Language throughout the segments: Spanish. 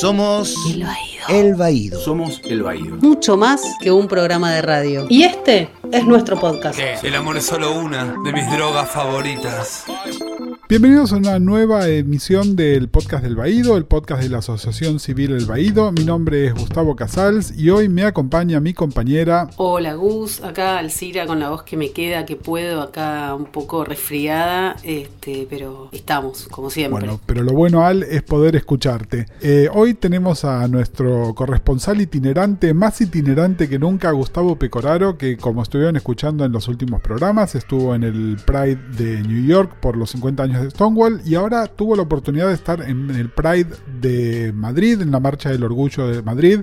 Somos El Baído. El Baído. Somos El Baído. Mucho más que un programa de radio. Y este es nuestro podcast. El amor es solo una de mis drogas favoritas. Bienvenidos a una nueva emisión del podcast del Baído, el podcast de la Asociación Civil El Baído. Mi nombre es Gustavo Casals y hoy me acompaña mi compañera. Hola Gus, acá Alcira con la voz que me queda, que puedo, acá un poco resfriada, este, pero estamos, como siempre. Bueno, pero lo bueno Al es poder escucharte. Eh, hoy tenemos a nuestro corresponsal itinerante, más itinerante que nunca, Gustavo Pecoraro, que como estuvieron escuchando en los últimos programas, estuvo en el Pride de New York por los 50 años de Stonewall y ahora tuvo la oportunidad de estar en el Pride de Madrid, en la Marcha del Orgullo de Madrid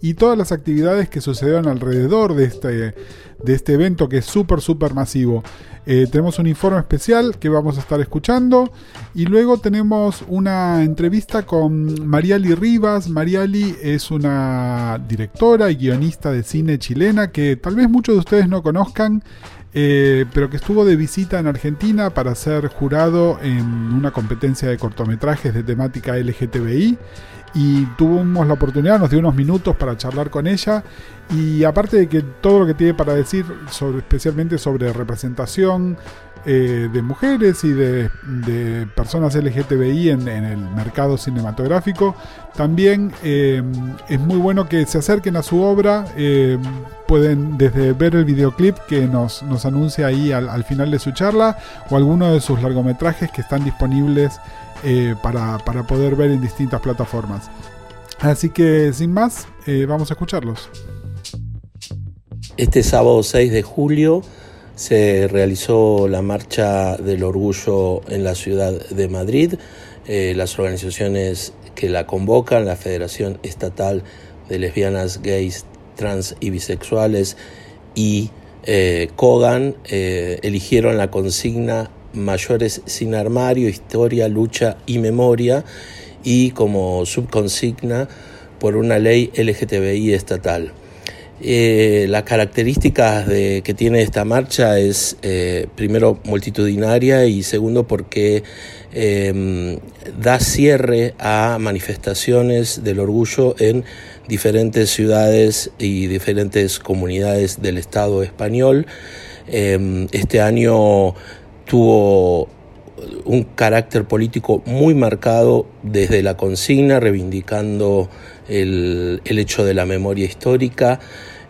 y todas las actividades que sucedieron alrededor de este, de este evento que es súper, súper masivo. Eh, tenemos un informe especial que vamos a estar escuchando y luego tenemos una entrevista con Mariali Rivas. Mariali es una directora y guionista de cine chilena que tal vez muchos de ustedes no conozcan. Eh, pero que estuvo de visita en Argentina para ser jurado en una competencia de cortometrajes de temática LGTBI y tuvimos la oportunidad, nos dio unos minutos para charlar con ella. Y aparte de que todo lo que tiene para decir, especialmente sobre representación eh, de mujeres y de, de personas LGTBI en, el mercado cinematográfico, también eh, es muy bueno que se acerquen a su obra. Eh, pueden desde ver el videoclip que nos, nos anuncia ahí al, al, final de su charla o alguno de sus largometrajes que están disponibles para, para, poder ver en distintas plataformas. Así que sin más, vamos a escucharlos. Este sábado 6 de julio se realizó la Marcha del Orgullo en la ciudad de Madrid. Eh, las organizaciones que la convocan, la Federación Estatal de Lesbianas, Gays, Trans y Bisexuales y eh, Kogan, eh, eligieron la consigna Mayores sin armario, historia, lucha y memoria y como subconsigna por una ley LGTBI estatal. Eh, las características de, que tiene esta marcha es eh, primero multitudinaria y segundo porque eh, da cierre a manifestaciones del orgullo en diferentes ciudades y diferentes comunidades del Estado español. este año tuvo un carácter político muy marcado desde la consigna, reivindicando el, el hecho de la memoria histórica,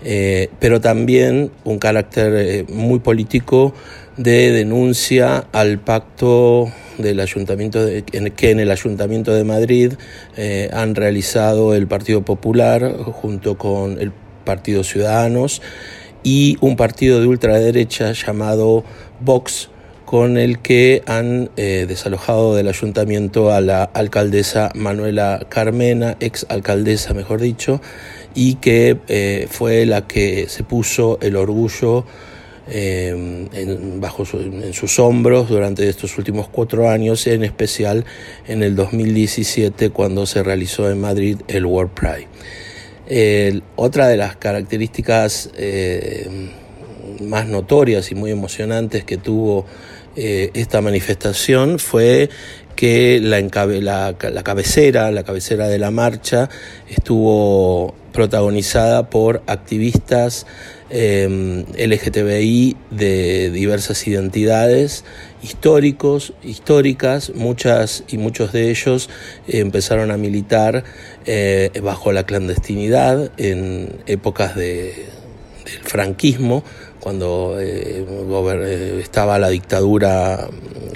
eh, pero también un carácter eh, muy político de denuncia al pacto del ayuntamiento de, que en el ayuntamiento de Madrid eh, han realizado el Partido Popular junto con el Partido Ciudadanos y un partido de ultraderecha llamado Vox con el que han eh, desalojado del ayuntamiento a la alcaldesa Manuela Carmena, ex alcaldesa mejor dicho, y que eh, fue la que se puso el orgullo eh, en, bajo sus hombros durante estos últimos cuatro años, en especial en el 2017 cuando se realizó en Madrid el World Pride. Otra de las características más notorias y muy emocionantes que tuvo eh, esta manifestación fue que la, la, la, cabecera, la cabecera de la marcha estuvo protagonizada por activistas eh, LGTBI de diversas identidades, históricos, históricas, muchas y muchos de ellos empezaron a militar eh, bajo la clandestinidad en épocas de, del franquismo, cuando eh, estaba la dictadura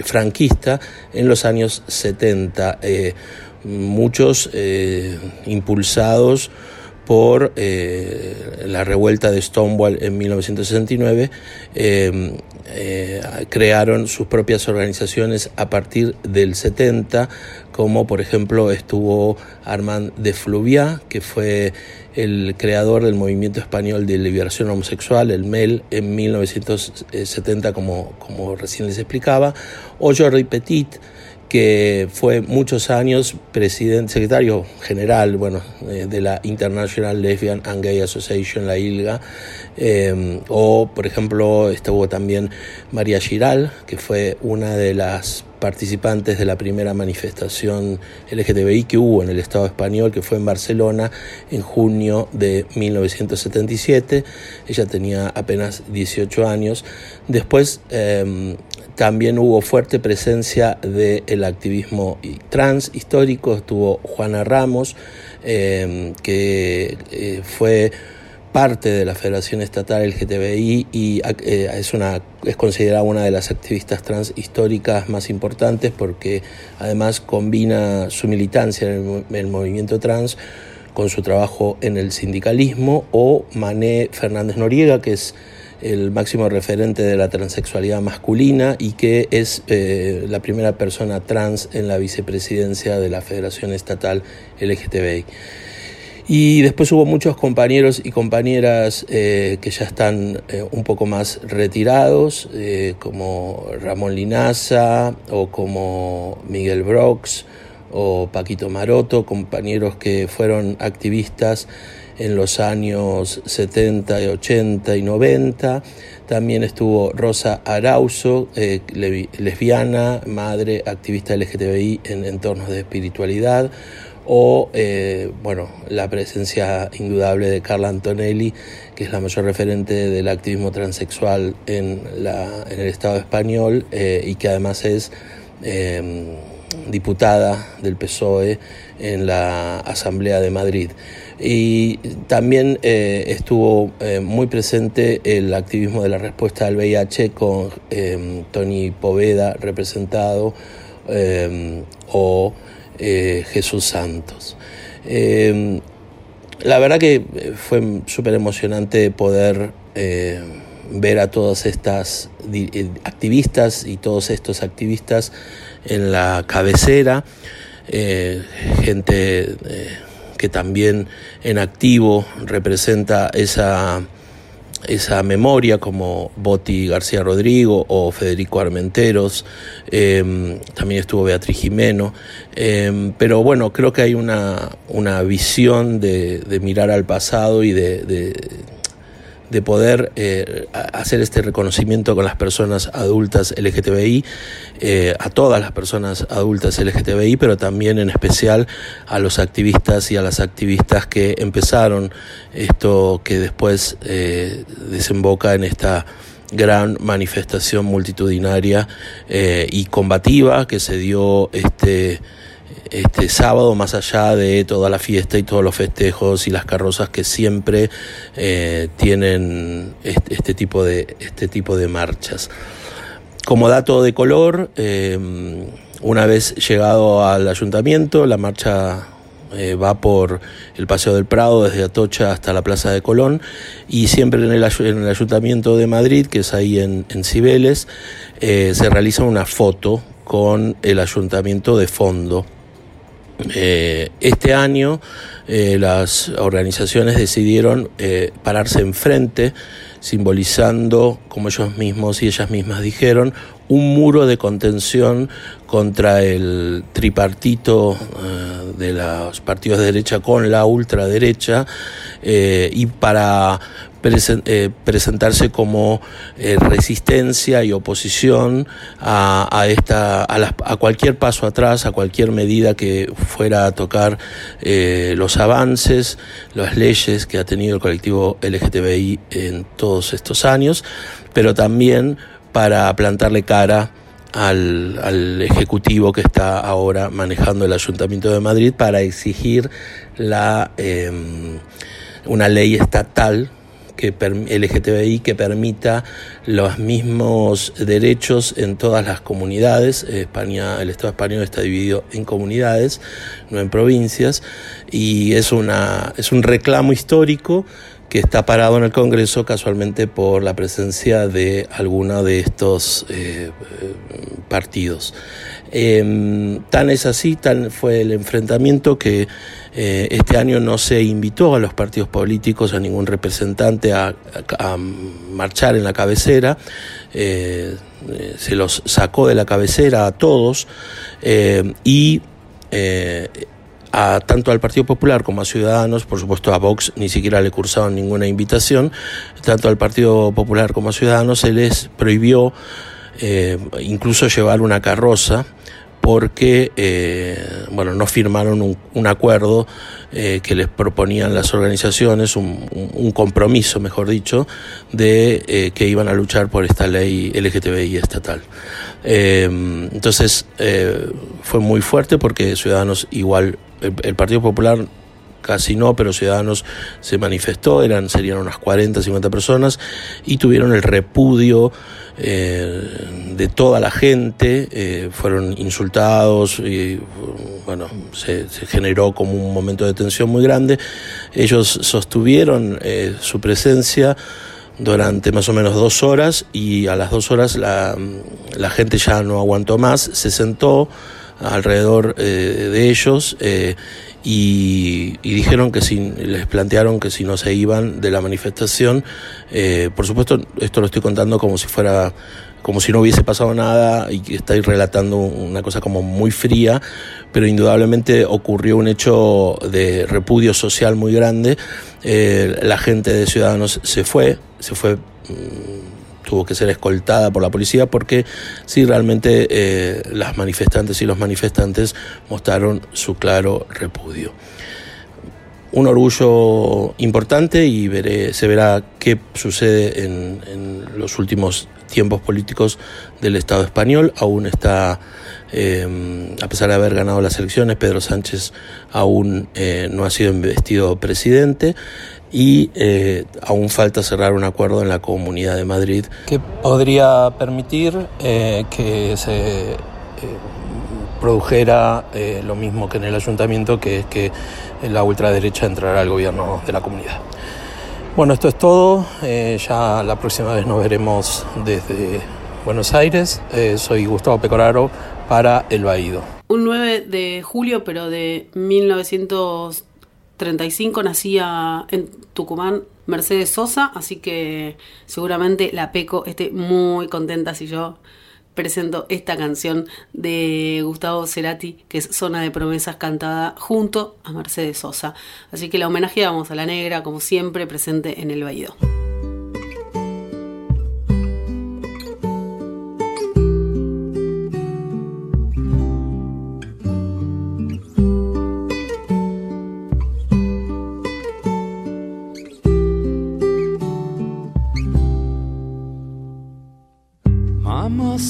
franquista en los años 70, eh, muchos eh, impulsados por eh, la revuelta de Stonewall en 1969, eh, eh, crearon sus propias organizaciones a partir del 70, como por ejemplo estuvo Armand de Fluvia, que fue el creador del movimiento español de liberación homosexual, el MEL, en 1970, como, como recién les explicaba, o Jordi Petit, que fue muchos años presidente, secretario general bueno, eh, de la International Lesbian and Gay Association, la ILGA, eh, o por ejemplo estuvo también María Giral, que fue una de las participantes de la primera manifestación LGTBI que hubo en el Estado español, que fue en Barcelona en junio de 1977. Ella tenía apenas 18 años. Después em, también hubo fuerte presencia del activismo trans histórico, estuvo Juana Ramos, em, que eh, fue parte de la Federación Estatal LGTBI y eh, es, una, es considerada una de las activistas trans históricas más importantes porque además combina su militancia en el, movimiento trans con su trabajo en el sindicalismo o Mané Fernández Noriega, que es el máximo referente de la transexualidad masculina y que es eh, la primera persona trans en la vicepresidencia de la Federación Estatal LGTBI. Y después hubo muchos compañeros y compañeras eh, que ya están eh, un poco más retirados, como Ramón Linaza o como Miguel Brox o Paquito Maroto, compañeros que fueron activistas en los años 70, 80 y 90. También estuvo Rosa Arauzo, lesbiana, madre, activista LGTBI en entornos de espiritualidad o eh, bueno, la presencia indudable de Carla Antonelli, que es la mayor referente del activismo transexual en, la, en el Estado español eh, y que además es em, diputada del PSOE en la Asamblea de Madrid. Y también eh, estuvo muy presente el activismo de la respuesta al VIH con em, Tony Poveda representado o eh, Jesús Santos. La verdad que eh, fue súper emocionante poder eh, ver a todas estas activistas y todos estos activistas en la cabecera, gente que también en activo representa esa esa memoria como Boti García Rodrigo o Federico Armenteros, em, también estuvo Beatriz Jimeno, em, pero bueno, creo que hay una, una visión de, mirar al pasado y de poder eh, hacer este reconocimiento con las personas adultas LGTBI, eh, a todas las personas adultas LGTBI, pero también en especial a los activistas y a las activistas que empezaron esto que después eh, desemboca en esta gran manifestación multitudinaria y combativa que se dio este este sábado, más allá de toda la fiesta y todos los festejos y las carrozas que siempre eh, tienen este, tipo de, este tipo de marchas. Como dato de color, eh, una vez llegado al ayuntamiento, la marcha eh, va por el Paseo del Prado desde Atocha hasta la Plaza de Colón y siempre en el, en el Ayuntamiento de Madrid, que es ahí en Cibeles, se realiza una foto con el Ayuntamiento de fondo. Eh, este año eh, las organizaciones decidieron eh, pararse enfrente, simbolizando, como ellos mismos y ellas mismas dijeron, un muro de contención contra el tripartito de los partidos de derecha con la ultraderecha y para eh, presentarse como eh, resistencia y oposición a, esta, a, cualquier paso atrás, a cualquier medida que fuera a tocar eh, los avances, las leyes que ha tenido el colectivo LGTBI en todos estos años, pero también para plantarle cara al, Ejecutivo que está ahora manejando el Ayuntamiento de Madrid para exigir la, una ley estatal que LGTBI que permita los mismos derechos en todas las comunidades. España, el Estado español está dividido en comunidades, no en provincias, y es, una, es un reclamo histórico que está parado en el Congreso casualmente por la presencia de alguno de estos eh, partidos. Em, tan es así, tan fue el enfrentamiento que eh, este año no se invitó a los partidos políticos, a ningún representante a, marchar en la cabecera. Eh, se los sacó de la cabecera a todos y a, tanto al Partido Popular como a Ciudadanos, por supuesto a Vox ni siquiera le cursaban ninguna invitación, tanto al Partido Popular como a Ciudadanos se les prohibió incluso llevar una carroza porque eh, bueno, no firmaron un, acuerdo eh, que les proponían las organizaciones, un, compromiso, mejor dicho, de eh, que iban a luchar por esta ley LGTBI estatal. entonces fue muy fuerte porque Ciudadanos igual, el, Partido Popular casi no, pero Ciudadanos se manifestó, eran, serían unas 40, 50 personas, y tuvieron el repudio eh, de toda la gente, eh, fueron insultados y bueno, se, generó como un momento de tensión muy grande. Ellos sostuvieron eh, su presencia durante más o menos dos horas y a las dos horas la, la gente ya no aguantó más, se sentó alrededor de ellos y, dijeron que si les plantearon que si no se iban de la manifestación, eh, por supuesto esto lo estoy contando como si fuera como si no hubiese pasado nada y estáis relatando una cosa como muy fría, pero indudablemente ocurrió un hecho de repudio social muy grande. Eh, la gente de Ciudadanos se fue, se fue mm, tuvo que ser escoltada por la policía porque sí realmente eh, las manifestantes y los manifestantes mostraron su claro repudio. Un orgullo importante y veré, se verá qué sucede en, los últimos tiempos políticos del Estado español. Aún está, eh, a pesar de haber ganado las elecciones, Pedro Sánchez aún eh, no ha sido investido presidente y eh, aún falta cerrar un acuerdo en la Comunidad de Madrid. Que podría permitir eh, que se eh, produjera lo mismo que en el ayuntamiento, que es que la ultraderecha entrará al gobierno de la comunidad. Bueno, esto es todo. ya la próxima vez nos veremos desde Buenos Aires. soy Gustavo Pecoraro para El Baído. Un 9 de julio, pero de 1900 35 nacía en Tucumán Mercedes Sosa, así que seguramente la Peco esté muy contenta si yo presento esta canción de Gustavo Cerati, que es Zona de Promesas cantada junto a Mercedes Sosa. Así que la homenajeamos a la negra, como siempre, presente en el Baído.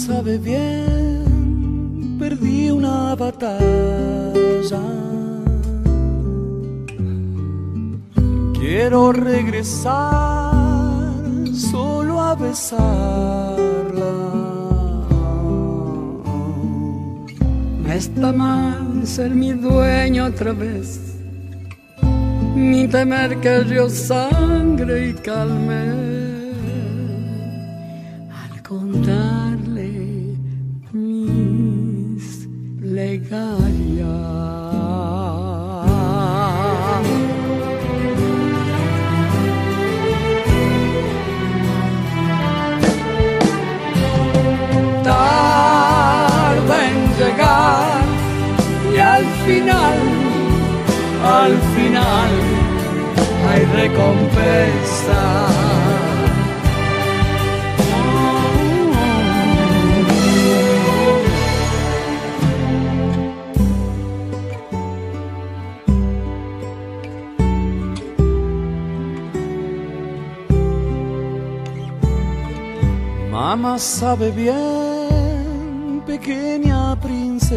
Sabe bien, perdí una batalla. Quiero regresar solo a besarla. está mal ser mi dueño otra vez, ni temer que sangre y calme. Recompensa. Mamá sabe bien, pequeña princesa.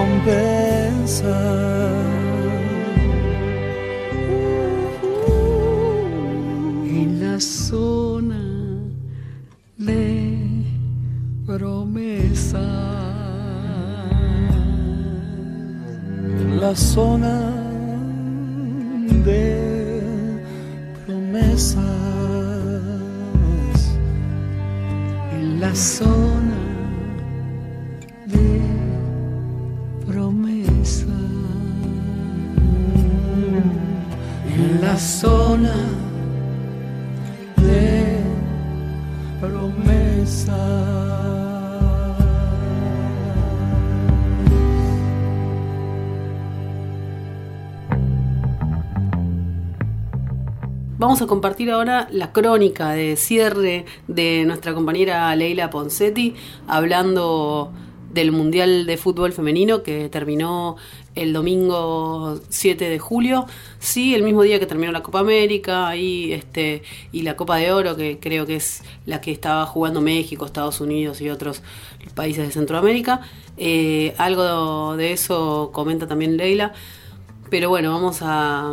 recompensa. En la zona de promesa. La zona de promesas. Vamos a compartir ahora la crónica de cierre de nuestra compañera Leila Poncetti hablando del Mundial de Fútbol Femenino que terminó el domingo 7 de julio, sí, el mismo día que terminó la Copa América y, este, y la Copa de Oro, que creo que es la que estaba jugando México, Estados Unidos y otros países de Centroamérica. Eh, algo de eso comenta también Leila, pero bueno, vamos a,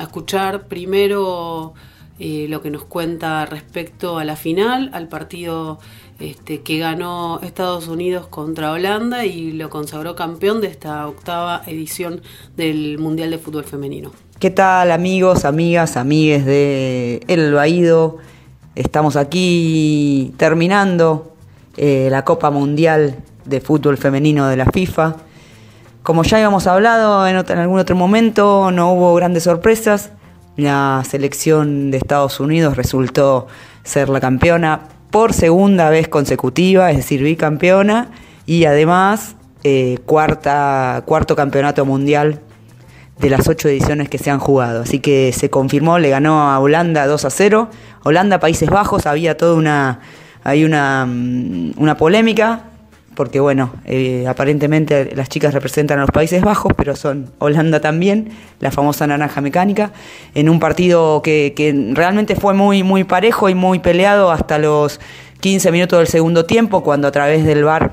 escuchar primero eh, lo que nos cuenta respecto a la final, al partido este, que ganó Estados Unidos contra Holanda y lo consagró campeón de esta octava edición del Mundial de Fútbol Femenino. ¿Qué tal amigos, amigas, amigues de El Baído? Estamos aquí terminando eh, la Copa Mundial de Fútbol Femenino de la FIFA. Como ya habíamos hablado en, algún otro momento, no hubo grandes sorpresas. La selección de Estados Unidos resultó ser la campeona por segunda vez consecutiva, es decir, bicampeona, y además eh, cuarta, cuarto campeonato mundial de las ocho ediciones que se han jugado. Así que se confirmó, le ganó a Holanda 2 a 0. Holanda, Países Bajos, había toda una, hay una, mm, una polémica, porque bueno, eh, aparentemente las chicas representan a los Países Bajos, pero son Holanda también, la famosa naranja mecánica, en un partido que, realmente fue muy, muy parejo y muy peleado hasta los 15 minutos del segundo tiempo, cuando a través del VAR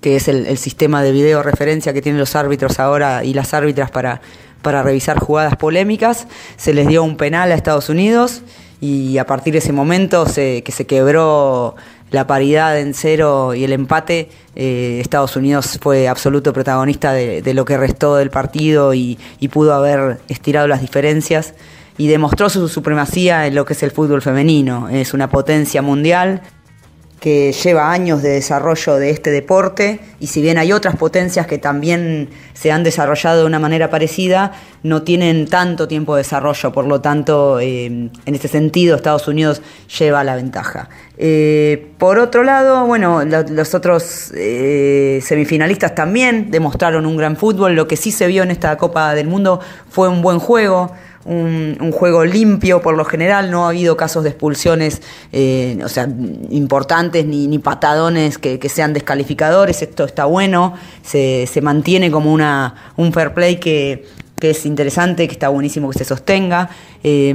que es el, sistema de video referencia que tienen los árbitros ahora y las árbitras para, para revisar jugadas polémicas. Se les dio un penal a Estados Unidos y a partir de ese momento que se quebró la paridad en cero y el empate, eh, Estados Unidos fue absoluto protagonista de, lo que restó del partido y pudo haber estirado las diferencias y demostró su supremacía en lo que es el fútbol femenino. Es una potencia mundial que lleva años de desarrollo de este deporte y si bien hay otras potencias que también se han desarrollado de una manera parecida, no tienen tanto tiempo de desarrollo, por lo tanto, eh, en este sentido, Estados Unidos lleva la ventaja. Eh, por otro lado, bueno, lo- los otros eh, semifinalistas también demostraron un gran fútbol, lo que sí se vio en esta Copa del Mundo fue un buen juego, un, juego limpio por lo general, no ha habido casos de expulsiones, eh, o sea, importantes ni, patadones que, que sean descalificadores, esto está bueno, se, se mantiene como una, un fair play que, que es interesante, que está buenísimo que se sostenga. eh,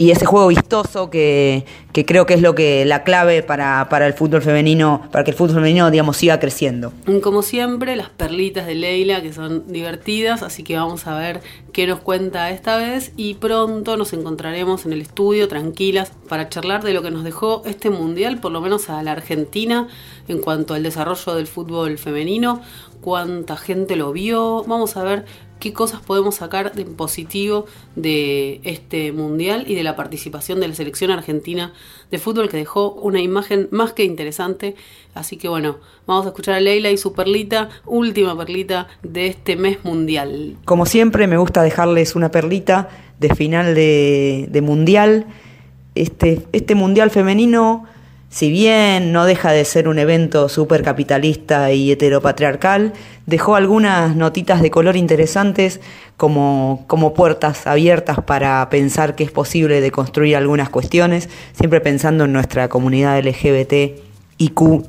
y ese juego vistoso que, creo que es lo que la clave para, para el fútbol femenino, para que el fútbol femenino, digamos, siga creciendo. Como siempre, las perlitas de Leila que son divertidas, así que vamos a ver qué nos cuenta esta vez y pronto nos encontraremos en el estudio tranquilas para charlar de lo que nos dejó este mundial, por lo menos a la Argentina, en cuanto al desarrollo del fútbol femenino, cuánta gente lo vio, vamos a ver qué cosas podemos sacar de positivo de este mundial y de la participación de la selección argentina de fútbol que dejó una imagen más que interesante. Así que bueno, vamos a escuchar a Leila y su perlita, última perlita de este mes mundial. Como siempre, me gusta dejarles una perlita de final de, de mundial. Este, este mundial femenino, si bien no deja de ser un evento súper capitalista y heteropatriarcal, dejó algunas notitas de color interesantes como, como puertas abiertas para pensar que es posible de construir algunas cuestiones, siempre pensando en nuestra comunidad LGBT LGBTIQ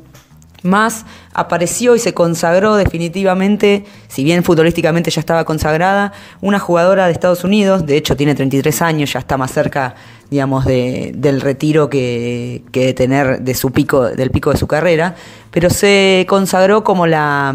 más apareció y se consagró definitivamente, si bien futbolísticamente ya estaba consagrada, una jugadora de Estados Unidos, de hecho tiene 33 años, ya está más cerca, digamos, de, del retiro que, que tener de su pico, del pico de su carrera, pero se consagró como la,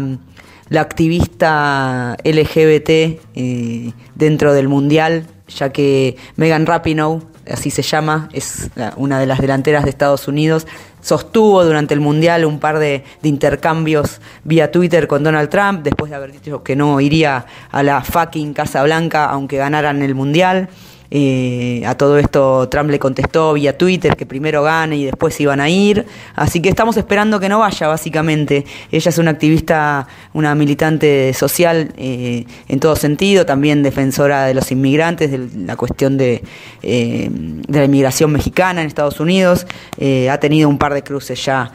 la activista LGBT eh, dentro del mundial, ya que Megan Rapinoe, así se llama, es una de las delanteras de Estados Unidos, sostuvo durante el Mundial un par de intercambios vía Twitter con Donald Trump, después de haber dicho que no iría a la fucking Casa Blanca aunque ganaran el Mundial. Eh, a todo esto Trump le contestó vía Twitter que primero gane y después iban a ir. Así que estamos esperando que no vaya, básicamente. Ella es una activista, una militante social eh, en todo sentido, también defensora de los inmigrantes, de la cuestión de, eh, la inmigración mexicana en Estados Unidos. Ha tenido un par de cruces ya.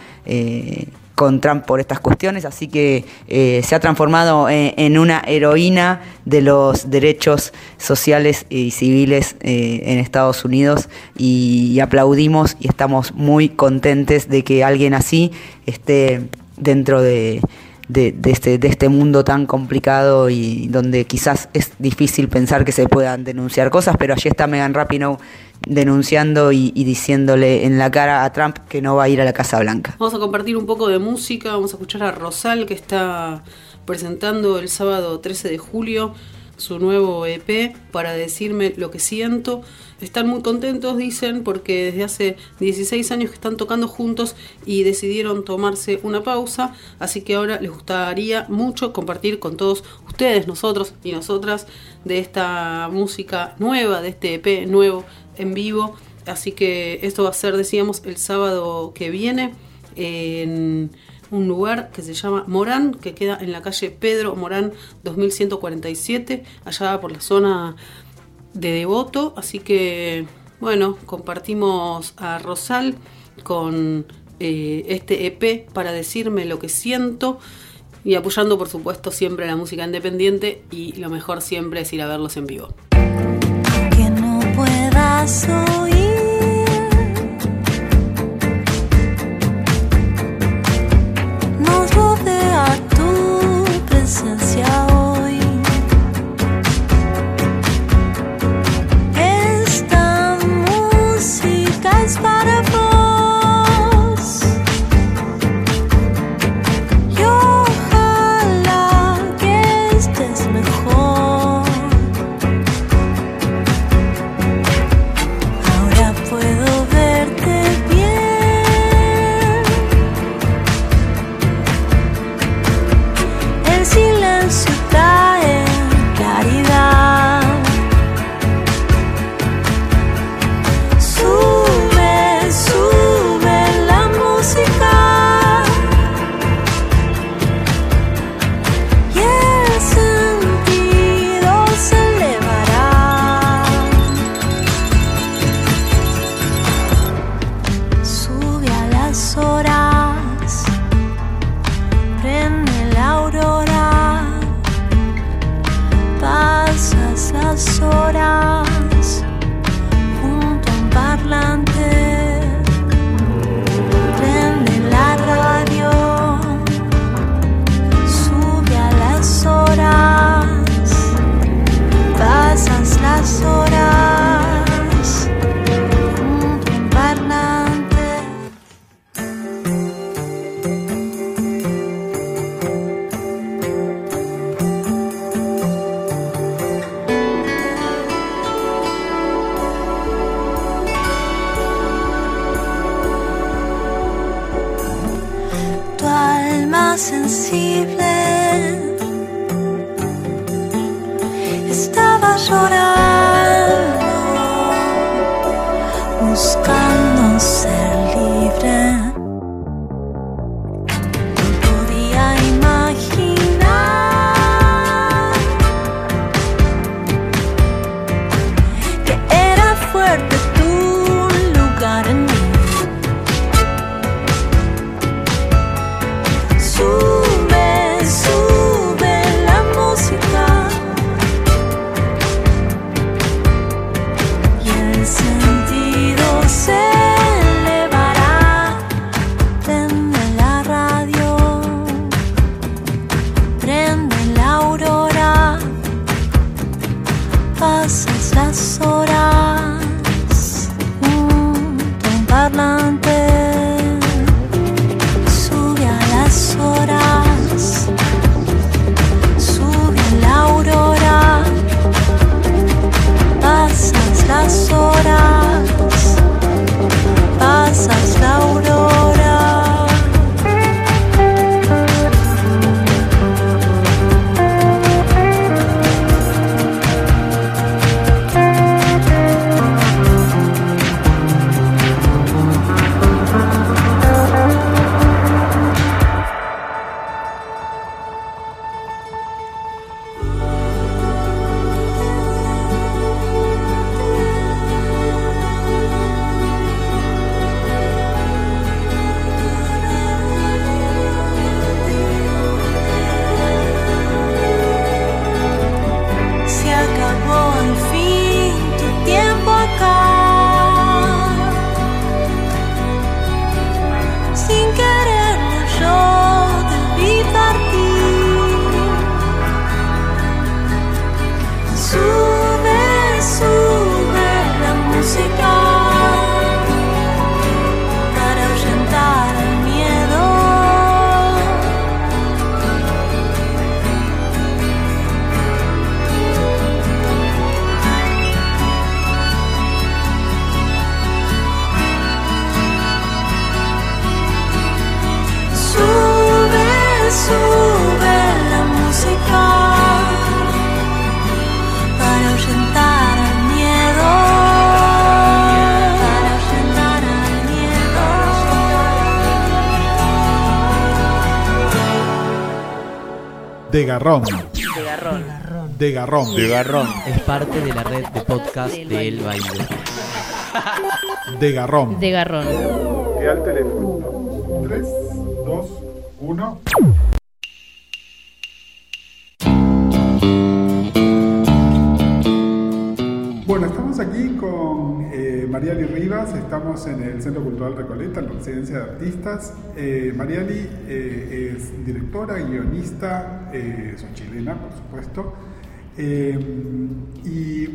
Eh, con Trump por estas cuestiones, así que eh, se ha transformado en, en una heroína de los derechos sociales y civiles eh, en Estados Unidos y, aplaudimos y estamos muy contentes de que alguien así esté dentro de, de- de este, de este mundo tan complicado y donde quizás es difícil pensar que se puedan denunciar cosas, pero allí está Megan Rapinoe denunciando y, diciéndole en la cara a Trump que no va a ir a la Casa Blanca. Vamos a compartir un poco de música, vamos a escuchar a Rosal que está presentando el sábado 13 de julio su nuevo EP para decirme lo que siento. Están muy contentos, dicen, porque desde hace 16 años que están tocando juntos y decidieron tomarse una pausa, así que ahora les gustaría mucho compartir con todos ustedes, nosotros y nosotras de esta música nueva, de este EP nuevo en vivo. Así que esto va a ser, decíamos, el sábado que viene en un lugar que se llama Morán, que queda en la calle Pedro Morán 2147, allá por la zona de Devoto. Así que, bueno, compartimos a Rosal con eh, este EP para decirme lo que siento y apoyando, por supuesto, siempre la música independiente y lo mejor siempre es ir a verlos en vivo. Que no puedas oír. De Garrón. De garrón. De Garrón. De Garrón. Es parte de la red de podcast de El Baile. De Garrón. De garrón. Y al teléfono. 3, 2, 1. Estamos aquí con eh, Mariali Rivas, estamos en el Centro Cultural Recoleta, en la Residencia de Artistas. Eh, Mariali eh, es directora, guionista, eh, sos chilena, por supuesto. Eh, y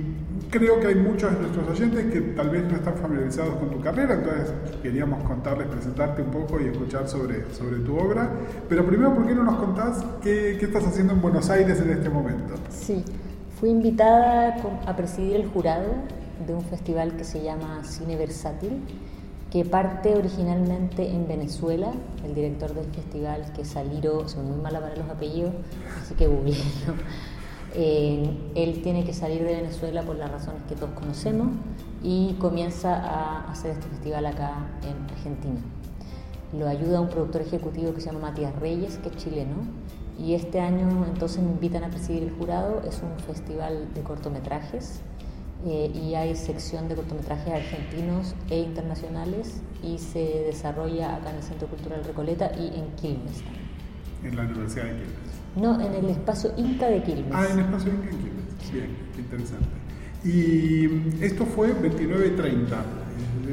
creo que hay muchos de nuestros oyentes que tal vez no están familiarizados con tu carrera, entonces queríamos contarles, presentarte un poco y escuchar sobre, sobre tu obra. Pero primero, ¿por qué no nos contás qué, qué estás haciendo en Buenos Aires en este momento? Sí, fui invitada a presidir el jurado de un festival que se llama Cine Versátil, que parte originalmente en Venezuela. El director del festival, que es Saliro, soy muy mala para los apellidos, así que googleenlo. Eh, él tiene que salir de Venezuela por las razones que todos conocemos y comienza a hacer este festival acá en Argentina. Lo ayuda un productor ejecutivo que se llama Matías Reyes, que es chileno. Y este año entonces me invitan a presidir el jurado. Es un festival de cortometrajes eh, y hay sección de cortometrajes argentinos e internacionales y se desarrolla acá en el Centro Cultural Recoleta y en Quilmes. En la Universidad de Quilmes. No, en el espacio Inca de Quilmes. Ah, en Espacio Inca en Quilmes. Bien, interesante. Y esto fue 29 y 30.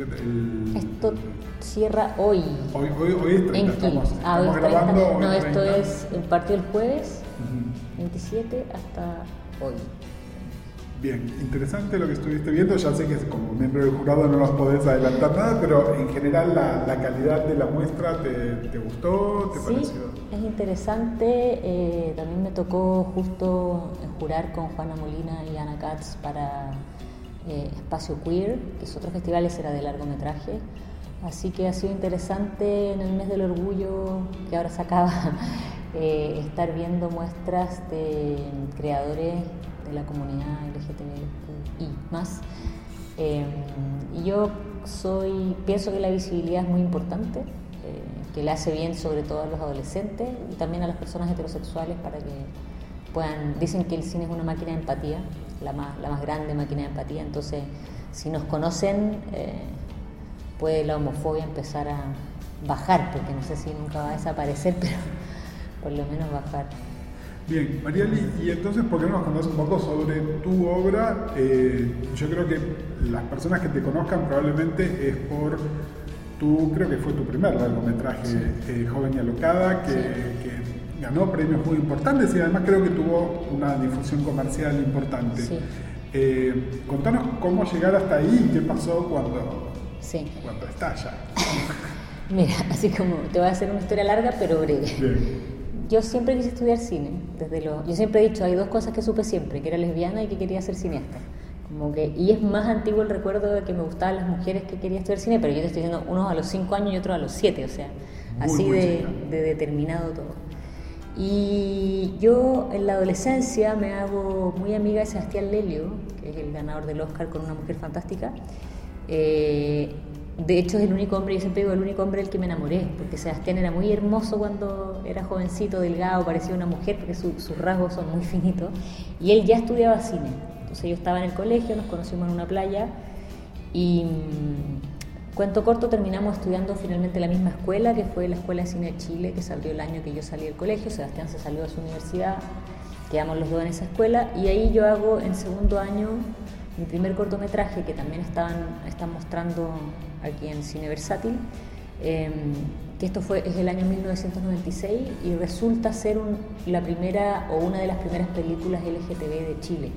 El- Esto cierra hoy. Hoy, hoy, hoy es 30, en estamos. Ah, hoy estamos es 30. grabando. No, es esto 30. es el partido el jueves Ujú. 27 hasta hoy. Bien, interesante lo que estuviste viendo. Ya sé que como miembro del jurado no nos podés adelantar nada, pero en general la, la calidad de la muestra te, te gustó, te Sí, pareció. es interesante. eh, también me tocó justo jurar con Juana Molina y Ana Katz para eh, Espacio Queer, que es otro festival, ese era de largometraje. Así que ha sido interesante en el mes del orgullo, que ahora se acaba, eh, estar viendo muestras de creadores de la comunidad LGTBI más. Eh, y yo soy, pienso que la visibilidad es muy importante, que le hace bien sobre todo a los adolescentes y también a las personas heterosexuales para que puedan, dicen que el cine es una máquina de empatía, la más, la más grande máquina de empatía, entonces si nos conocen eh, puede la homofobia empezar a bajar, porque no sé si nunca va a desaparecer, pero por lo menos bajar. Bien, Mariali, y entonces, ¿por qué no nos contás un poco sobre tu obra? Eh, yo creo que las personas que te conozcan probablemente es por tu, creo que fue tu primer largometraje, eh, Joven y Alocada, que, que ganó premios muy importantes y además creo que tuvo una difusión comercial importante. Sí. Eh, contanos cómo llegar hasta ahí, qué pasó cuando, Sí. cuando estalla. Mira, así como te voy a hacer una historia larga pero breve. Bien. Yo siempre quise estudiar cine, desde lo, yo siempre he dicho, hay dos cosas que supe siempre, que era lesbiana y que quería ser cineasta. Como que, y es más antiguo el recuerdo de que me gustaban las mujeres que quería estudiar cine, pero yo te estoy diciendo unos a los 5 años y otros a los 7, o sea, Muy, así muy de, de determinado todo. Y yo en la adolescencia me hago muy amiga de Sebastián Lelio, que es el ganador del Oscar con una mujer fantástica. Eh, de hecho es el único hombre, yo siempre digo el único hombre del que me enamoré, porque Sebastián era muy hermoso cuando era jovencito, delgado, parecía una mujer, porque su- sus rasgos son muy finitos, y él ya estudiaba cine. Entonces yo estaba en el colegio, nos conocimos en una playa, y cuento corto, terminamos estudiando finalmente la misma escuela, que fue la Escuela de Cine de Chile, que salió el año que yo salí del colegio, Sebastián se salió de su universidad, quedamos los dos en esa escuela, y ahí yo hago en segundo año mi primer cortometraje que también estaban, están mostrando aquí en Cine Versátil, eh, que esto fue, es el año 1996 y resulta ser la primera o una de las primeras películas LGTB de Chile.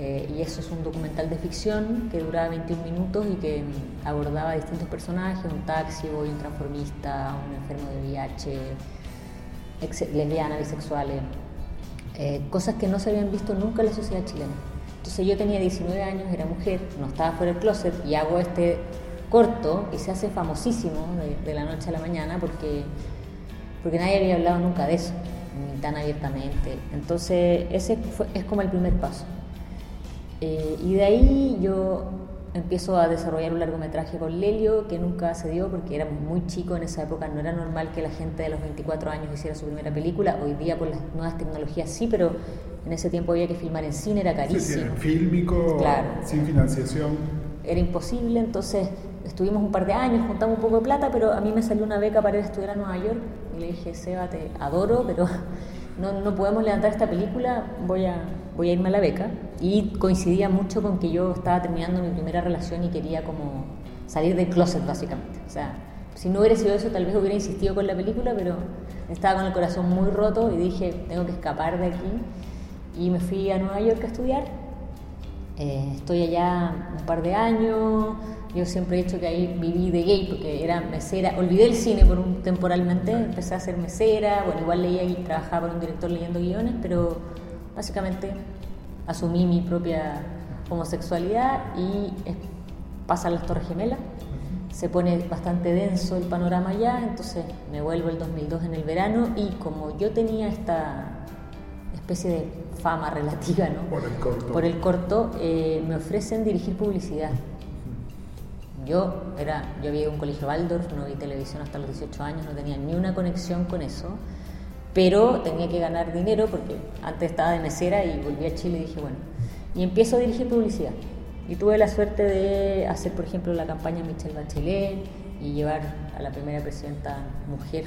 Eh, y eso es un documental de ficción que duraba 21 minutos y que abordaba distintos personajes, un taxi, un transformista, un enfermo de VIH, ex- lesbiana, bisexuales, eh, cosas que no se habían visto nunca en la sociedad chilena. Entonces yo tenía 19 años, era mujer, no estaba fuera del closet y hago este corto y se hace famosísimo de, de la noche a la mañana porque, porque nadie había hablado nunca de eso, ni tan abiertamente. Entonces ese fue- es como el primer paso. Eh, y de ahí yo empiezo a desarrollar un largometraje con Lelio que nunca se dio porque éramos muy chicos en esa época, no era normal que la gente de los 24 años hiciera su primera película, hoy día por las nuevas tecnologías sí, pero en ese tiempo había que filmar en cine, era Sí, sí, carísimo. en fílmico, Claro. sin financiación. Era imposible, entonces estuvimos un par de años, juntamos un poco de plata, pero a mí me salió una beca para ir a estudiar a Nueva York y le dije, Seba, te adoro, pero no, no podemos levantar esta película, voy a, voy a irme a la beca. Y coincidía mucho con que yo estaba terminando mi primera relación y quería como salir del closet básicamente. O sea, si no hubiera sido eso tal vez hubiera insistido con la película, pero estaba con el corazón muy roto y dije, tengo que escapar de aquí. Y me fui a Nueva York a estudiar eh, estoy allá un par de años. Yo siempre he dicho que ahí viví de gay porque era mesera. Olvidé el cine por un temporalmente, empecé a ser mesera. Bueno, igual leía y trabajaba con un director leyendo guiones, pero básicamente asumí mi propia homosexualidad y pasan las Torres Gemelas. Se pone bastante denso el panorama allá, entonces me vuelvo el 2002 en el verano y como yo tenía esta especie de fama relativa, ¿no? Por el corto. Por el corto, eh, me ofrecen dirigir publicidad. Yo era, yo había ido a un colegio Waldorf, no vi televisión hasta los 18 años, no tenía ni una conexión con eso, pero tenía que ganar dinero porque antes estaba de mesera y volví a Chile y dije, bueno, y empiezo a dirigir publicidad. Y tuve la suerte de hacer, por ejemplo, la campaña Michelle Bachelet y llevar a la primera presidenta mujer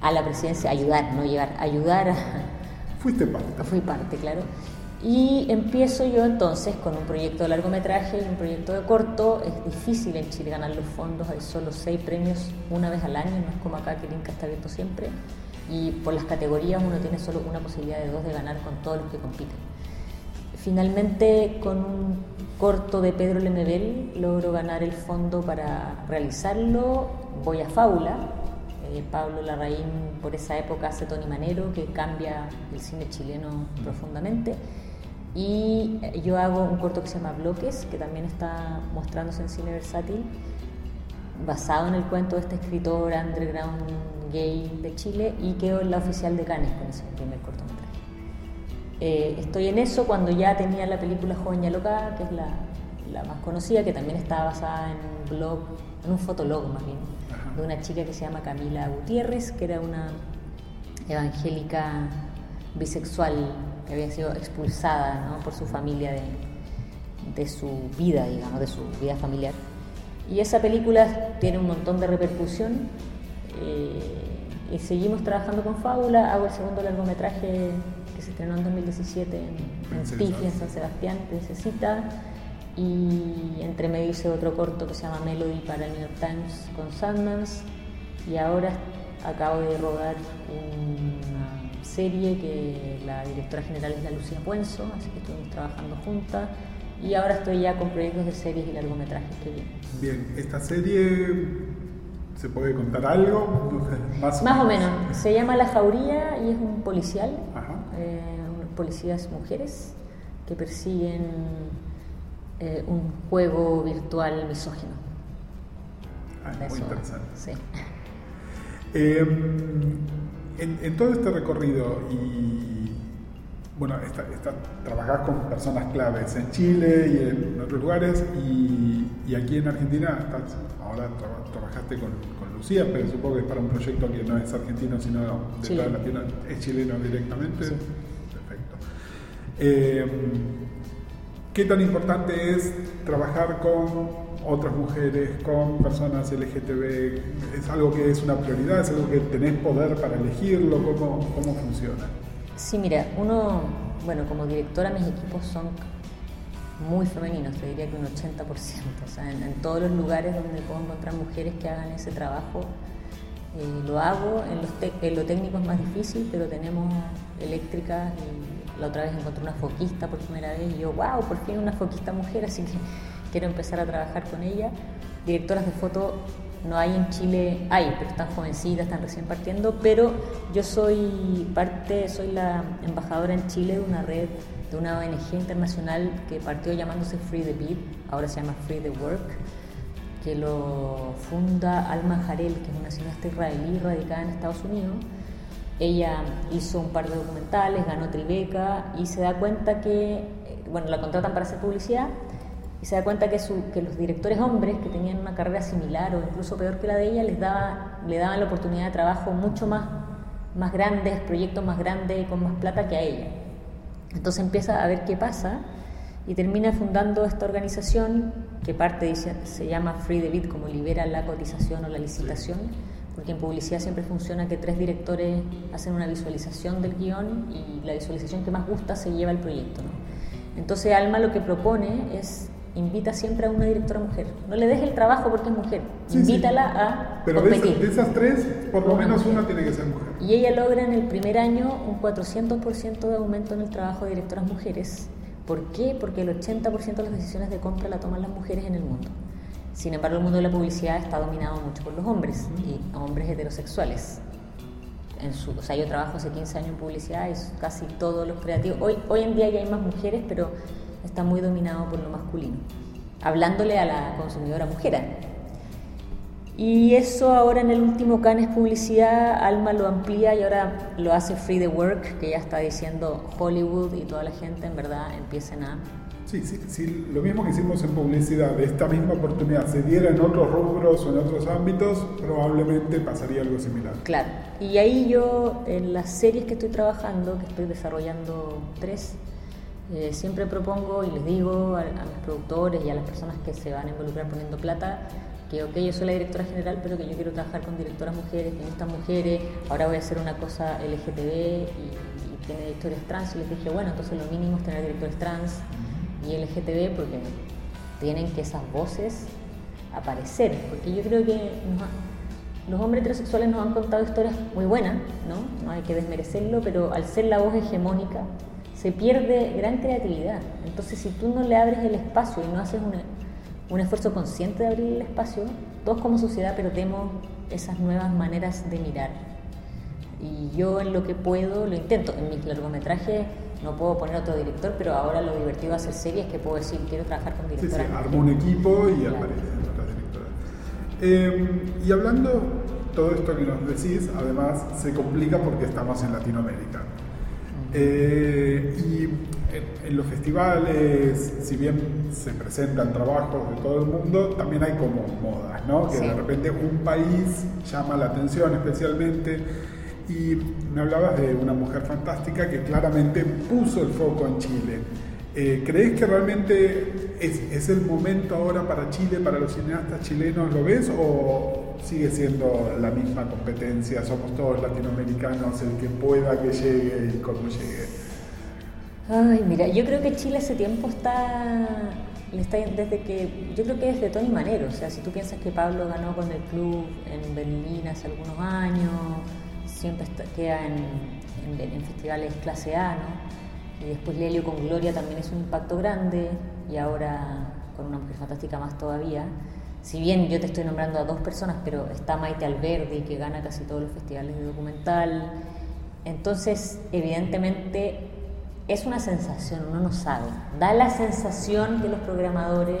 a la presidencia, ayudar, no llevar, ayudar a, Fuiste parte. Fui parte, claro. Y empiezo yo entonces con un proyecto de largometraje y un proyecto de corto. Es difícil en Chile ganar los fondos, hay solo seis premios una vez al año, no es como acá que el Inca está abierto siempre. Y por las categorías uno tiene solo una posibilidad de dos de ganar con todos los que compiten. Finalmente, con un corto de Pedro Lemebel, logro ganar el fondo para realizarlo. Voy a Fábula. Eh, Pablo Larraín, por esa época, hace Tony Manero, que cambia el cine chileno profundamente. Y yo hago un corto que se llama Bloques, que también está mostrándose en cine versátil, basado en el cuento de este escritor underground gay de Chile, y quedo en la oficial de Cannes con ese primer cortometraje. Eh, estoy en eso cuando ya tenía la película Joven y Loca, que es la, la más conocida, que también está basada en un blog, en un fotolog más bien, de una chica que se llama Camila Gutiérrez, que era una evangélica bisexual que había sido expulsada ¿no? por su familia de, de su vida, digamos, de su vida familiar. Y esa película tiene un montón de repercusión. Eh, y seguimos trabajando con Fábula. Hago el segundo largometraje que se estrenó en 2017 en, en En Tifi, en San Sebastián, Princesita. Y entre medio hice otro corto que se llama Melody para el New York Times con Sundance. Y ahora acabo de rodar una serie que la directora general es la Lucía Puenzo, así que estuvimos trabajando juntas. Y ahora estoy ya con proyectos de series y largometrajes que vienen. Bien, esta serie, ¿se puede contar algo? Más, Más o menos. Se llama La Jauría y es un policial, Ajá. eh, policías mujeres que persiguen eh, un juego virtual misógino. Ah, muy eso, interesante. Sí. Eh, en, en todo este recorrido y bueno, está, está- trabajás con personas claves en Chile y en otros lugares y, y aquí en Argentina estás- ahora tra- trabajaste con, con Lucía, pero supongo que es para un proyecto que no es argentino sino de Chileno. toda Latino, es chileno directamente. Sí. Perfecto. Eh, ¿Qué tan importante es trabajar con otras mujeres, con personas LGTB? ¿Es algo que es una prioridad? ¿Es algo que tenés poder para elegirlo? ¿Cómo, cómo funciona? Sí, mira, uno, bueno, como directora mis equipos son muy femeninos, te diría que un 80%. O sea, en, todos los lugares donde puedo encontrar mujeres que hagan ese trabajo, eh, lo hago. En, los en lo técnico es más difícil, pero tenemos eléctricas y la otra vez encontré una foquista por primera vez y yo, wow, por fin una foquista mujer, así que quiero empezar a trabajar con ella. Directoras de foto no hay en Chile, hay, pero están jovencitas, están recién partiendo, pero yo soy parte, soy la embajadora en Chile de una red, de una ONG internacional que partió llamándose Free the Beat, ahora se llama Free the Work, que lo funda Alma Jarel, que es una cineasta israelí radicada en Estados Unidos. Ella hizo un par de documentales, ganó Tribeca y se da cuenta que, eh, bueno, la contratan para hacer publicidad y se da cuenta que, su- que los directores hombres que tenían una carrera similar o incluso peor que la de ella les daba, le daban la oportunidad de trabajo mucho más, más grandes, proyectos más grandes y con más plata que a ella. Entonces empieza a ver qué pasa y termina fundando esta organización que parte dice, se llama Free the Bid, como libera la cotización o la licitación, porque en publicidad siempre funciona que tres directores hacen una visualización del guion y la visualización que más gusta se lleva el proyecto. ¿no? Entonces Alma lo que propone es invita siempre a una directora mujer. No le deje el trabajo porque es mujer, Sí, sí. invítala a Pero de, competir. esas- de esas tres, por lo Una menos mujer. una tiene que ser mujer. Y ella logra en el primer año un 400% de aumento en el trabajo de directoras mujeres. ¿Por qué? Porque el 80% de las decisiones de compra la toman las mujeres en el mundo. Sin embargo, el mundo de la publicidad está dominado mucho por los hombres y hombres heterosexuales. En su, o sea, yo trabajo hace 15 años en publicidad y casi todos los creativos. Hoy, hoy en día ya hay más mujeres, pero está muy dominado por lo masculino. Hablándole a la consumidora mujer. Y eso ahora en el último Cannes Publicidad, Alma lo amplía y ahora lo hace Free the Work, que ya está diciendo Hollywood y toda la gente en verdad empiecen a... Sí, sí, sí, lo mismo que hicimos en publicidad, esta misma oportunidad se diera en otros rubros o en otros ámbitos, probablemente pasaría algo similar. Claro. Y ahí yo, en las series que estoy trabajando, que estoy desarrollando tres, eh, siempre propongo y les digo a, a mis productores y a las personas que se van a involucrar poniendo plata que, ok, yo soy la directora general, pero que yo quiero trabajar con directoras mujeres, guionistas mujeres, ahora voy a hacer una cosa LGTB y, tiene historias trans. Y les dije, bueno, entonces lo mínimo es tener directores trans y LGTB porque tienen que esas voces aparecer, porque yo creo que ha- los hombres heterosexuales nos han contado historias muy buenas, ¿no? No hay que desmerecerlo, pero al ser la voz hegemónica se pierde gran creatividad. Entonces, si tú no le abres el espacio y no haces un, un esfuerzo consciente de abrir el espacio, todos como sociedad perdemos esas nuevas maneras de mirar. Y yo en lo que puedo lo intento. En mis largometrajes no puedo poner otro director, pero ahora lo divertido de hacer series es que puedo decir, quiero trabajar con Sí, sí, armo un equipo y Claro. aparecen otras directoras. Eh, y hablando todo esto que nos decís, además se complica porque estamos en Latinoamérica. Eh, y en, los festivales, si bien se presentan trabajos de todo el mundo, también hay como modas, ¿no? Que Sí. de repente un país llama la atención especialmente. Y me hablabas de una mujer fantástica que claramente puso el foco en Chile. Eh, ¿Crees que realmente es, es el momento ahora para Chile, para los cineastas chilenos? ¿Lo ves o sigue siendo la misma competencia? Somos todos latinoamericanos, el que pueda que llegue y como llegue. Ay, mira, yo creo que Chile hace tiempo está, está desde que, yo creo que desde Tony Manero, o sea, si tú piensas que Pablo ganó con el club en Berlín hace algunos años, siempre queda en, en- en festivales clase A, ¿no? Y después Lelio con Gloria también es un impacto grande y ahora con una mujer fantástica más todavía. Si bien yo te estoy nombrando a dos personas, pero está Maite Alberdi que gana casi todos los festivales de documental. Entonces, evidentemente, es una sensación, uno no sabe. Da la sensación que los programadores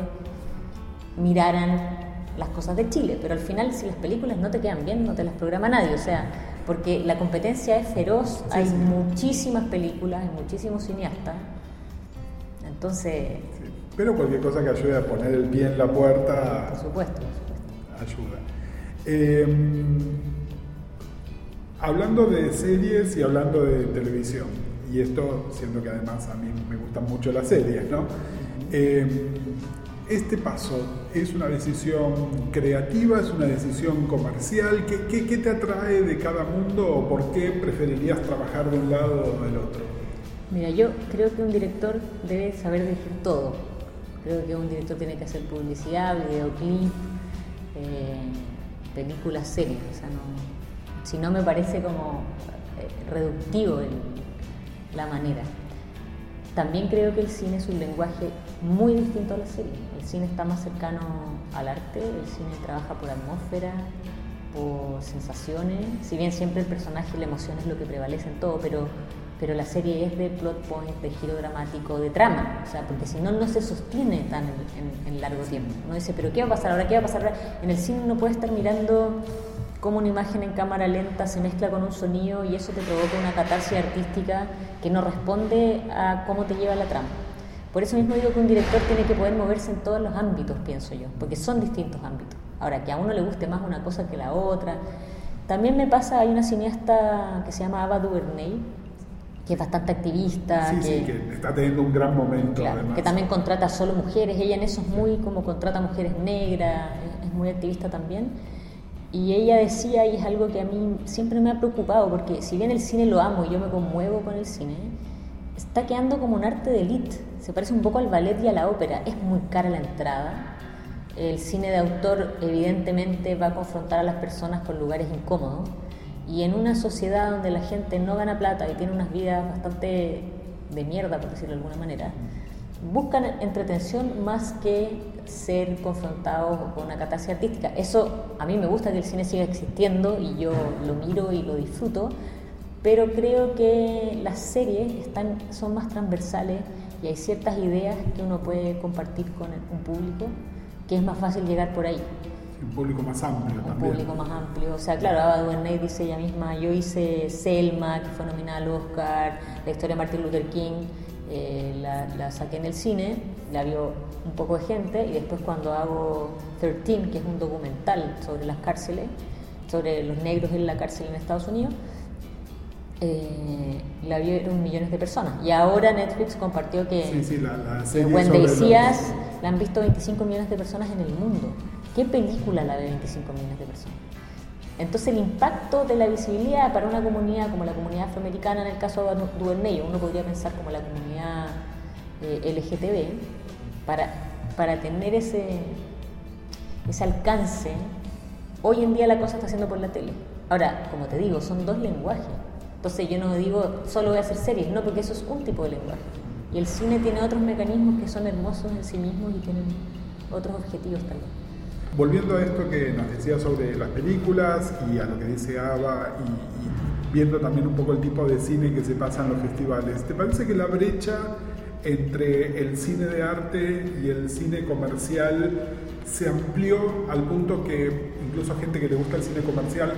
miraran las cosas de Chile, pero al final si las películas no te quedan bien, no te las programa nadie, o sea, porque la competencia es feroz, hay muchísimas películas, hay muchísimos cineastas, entonces, Pero cualquier cosa que ayude a poner el pie en la puerta por supuesto, ayuda. Eh, hablando de series y hablando de televisión, y esto siendo que además a mí me gustan mucho las series, ¿no? Eh, este paso es una decisión creativa, es una decisión comercial. ¿Qué, qué, qué te atrae de cada mundo o por qué preferirías trabajar de un lado o del otro? Mira, yo creo que un director debe saber dirigir todo. Creo que un director tiene que hacer publicidad, videoclip, eh, películas, series. O sea, no, si no me parece como eh, reductivo el- la manera. También creo que el cine es un lenguaje muy distinto a la serie. El cine está más cercano al arte, el cine trabaja por atmósfera, por sensaciones. Si bien siempre el personaje y la emoción es lo que prevalece en todo, pero, pero la serie es de plot point, de giro dramático, de trama. O sea, porque si no, no se sostiene tan en, en- en largo tiempo. Uno dice, pero ¿qué va a pasar ahora? ¿Qué va a pasar ahora? En el cine uno puede estar mirando cómo una imagen en cámara lenta se mezcla con un sonido y eso te provoca una catarsis artística que no responde a cómo te lleva la trama. Por eso mismo digo que un director tiene que poder moverse en todos los ámbitos, pienso yo, porque son distintos ámbitos. Ahora, que a uno le guste más una cosa que la otra. También me pasa, hay una cineasta que se llama Ava DuVernay, que es bastante activista, Sí, que, sí, que está teniendo un gran momento claro, además. que también contrata solo mujeres, ella en eso es muy como contrata mujeres negras, es, es muy activista también. Y ella decía, y es algo que a mí siempre me ha preocupado, porque si bien el cine lo amo y yo me conmuevo con el cine, está quedando como un arte de élite. Se parece un poco al ballet y a la ópera. Es muy cara la entrada. El cine de autor evidentemente va a confrontar a las personas con lugares incómodos. Y en una sociedad donde la gente no gana plata y tiene unas vidas bastante de mierda, por decirlo de alguna manera, buscan entretención más que ser confrontados con una catarsis artística. Eso a mí me gusta que el cine siga existiendo y yo lo miro y lo disfruto, pero creo que las series están, son más transversales y hay ciertas ideas que uno puede compartir con un público que es más fácil llegar por ahí Un público más amplio un también. público más amplio. O sea, claro, Ava DuVernay dice ella misma, yo hice Selma, que fue nominada al Oscar, la historia de Martin Luther King, eh, la, la saqué en el cine, la vio un poco de gente, y después cuando hago 13, que es un documental sobre las cárceles, sobre los negros en la cárcel en Estados Unidos, eh, la vieron millones de personas. Y ahora Netflix compartió que Sí, sí, la, la que la han visto 25 millones de personas en el mundo. ¿Qué película la ve 25 millones de personas? Entonces el impacto de la visibilidad para una comunidad como la comunidad afroamericana, en el caso de Du- Duvernay, uno podría pensar como la comunidad eh, LGTB, para, para tener ese, ese alcance, hoy en día la cosa está haciendo por la tele. Ahora, como te digo, son dos lenguajes. Entonces yo no digo solo voy a hacer series, no, porque eso es un tipo de lenguaje. Y el cine tiene otros mecanismos que son hermosos en sí mismos y tienen otros objetivos también. Volviendo a esto que nos decía sobre las películas y a lo que dice Ava y, y viendo también un poco el tipo de cine que se pasa en los festivales, ¿te parece que la brecha entre el cine de arte y el cine comercial se amplió al punto que incluso gente que le gusta el cine comercial,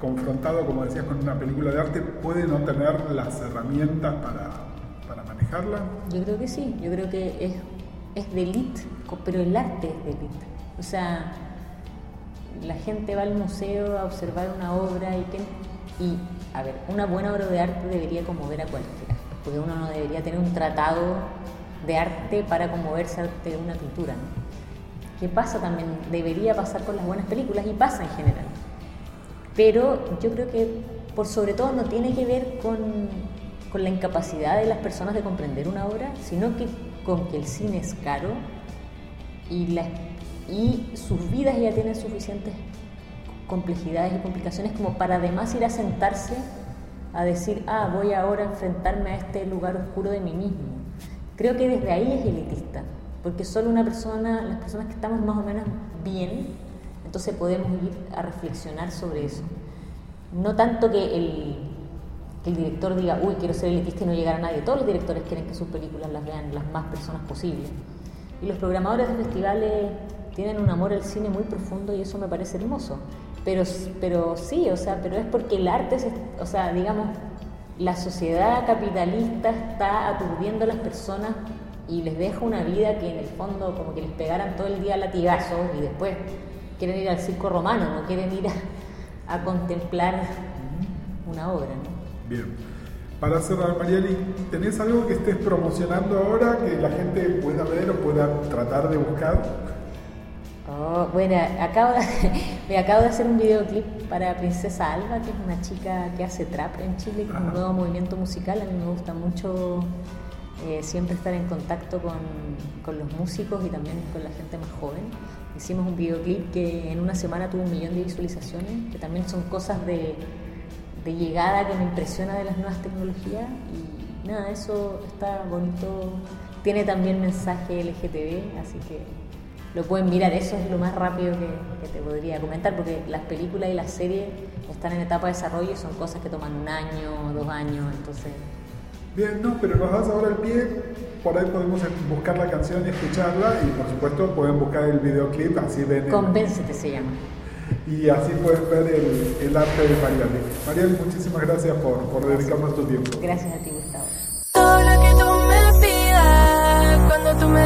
confrontado, como decías, con una película de arte, puede no tener las herramientas para, para manejarla? Yo creo que sí, yo creo que es, es de elite, pero el arte es de elite. O sea, la gente va al museo a observar una obra y, que- y a ver, una buena obra de arte debería conmover a cualquiera, porque uno no debería tener un tratado de arte para conmoverse ante una pintura. ¿no? ¿Qué pasa también? Debería pasar con las buenas películas y pasa en general. Pero yo creo que por sobre todo no tiene que ver con, con la incapacidad de las personas de comprender una obra, sino que con que el cine es caro y, la- y sus vidas ya tienen suficientes complejidades y complicaciones como para además ir a sentarse a decir, ah, voy ahora a enfrentarme a este lugar oscuro de mí mismo. Creo que desde ahí es elitista, porque solo una persona, las personas que estamos más o menos bien, entonces podemos ir a reflexionar sobre eso. No tanto que el, que el director diga, uy, quiero ser elitista y no llegar a nadie. Todos los directores quieren que sus películas las vean las más personas posibles. Y los programadores de festivales tienen un amor al cine muy profundo y eso me parece hermoso. Pero, pero sí, o sea, pero es porque el arte, se- o sea, digamos, la sociedad capitalista está aturdiendo a las personas y les deja una vida que en el fondo como que les pegaran todo el día latigazos y después quieren ir al circo romano, no quieren ir a, a contemplar una obra, ¿no? Bien. Para cerrar, Marieli, ¿tenés algo que estés promocionando ahora que la gente pueda ver o pueda tratar de buscar? Oh, bueno, acabo de, me acabo de hacer un videoclip para Princesa Alba, que es una chica que hace trap en Chile, que es un nuevo movimiento musical. A mí me gusta mucho eh, siempre estar en contacto con, con los músicos y también con la gente más joven. Hicimos un videoclip que en una semana tuvo un millón de visualizaciones, que también son cosas de, de llegada que me impresiona de las nuevas tecnologías. Y nada, eso está bonito. Tiene también mensaje LGTB, así que lo pueden mirar, eso es lo más rápido que, que te podría comentar, porque las películas y las series están en etapa de desarrollo y son cosas que toman un año, dos años, entonces... Bien, no, pero nos das ahora el pie, por ahí podemos buscar la canción y escucharla y por supuesto pueden buscar el videoclip, así ven el- Convéncete se llama. y así pueden ver el, el arte de Marieli. Marieli, muchísimas gracias por, por dedicarnos tu tiempo. Gracias a ti,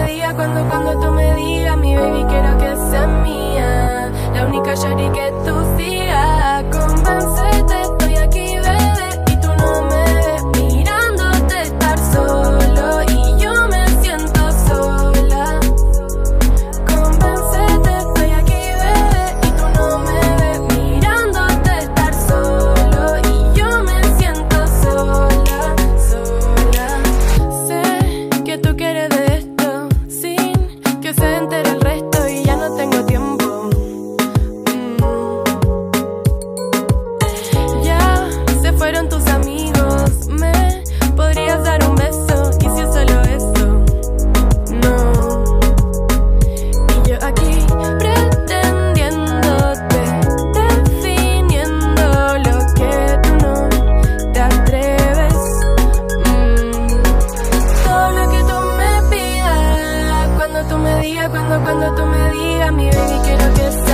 día cuando, cuando tú me digas, mi baby, quiero que seas mía. La única shawty que tú sí cuando tú me digas, mi baby, quiero que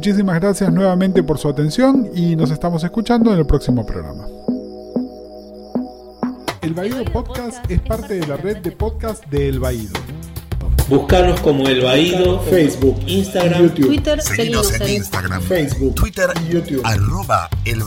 Muchísimas gracias nuevamente por su atención y nos estamos escuchando en el próximo programa. El Baído Podcast es parte de la red de podcast de El Baído. Buscarnos como El Baído, Facebook, Instagram, YouTube. Twitter. Seguimos en Instagram, Facebook, Twitter y YouTube. Arroba El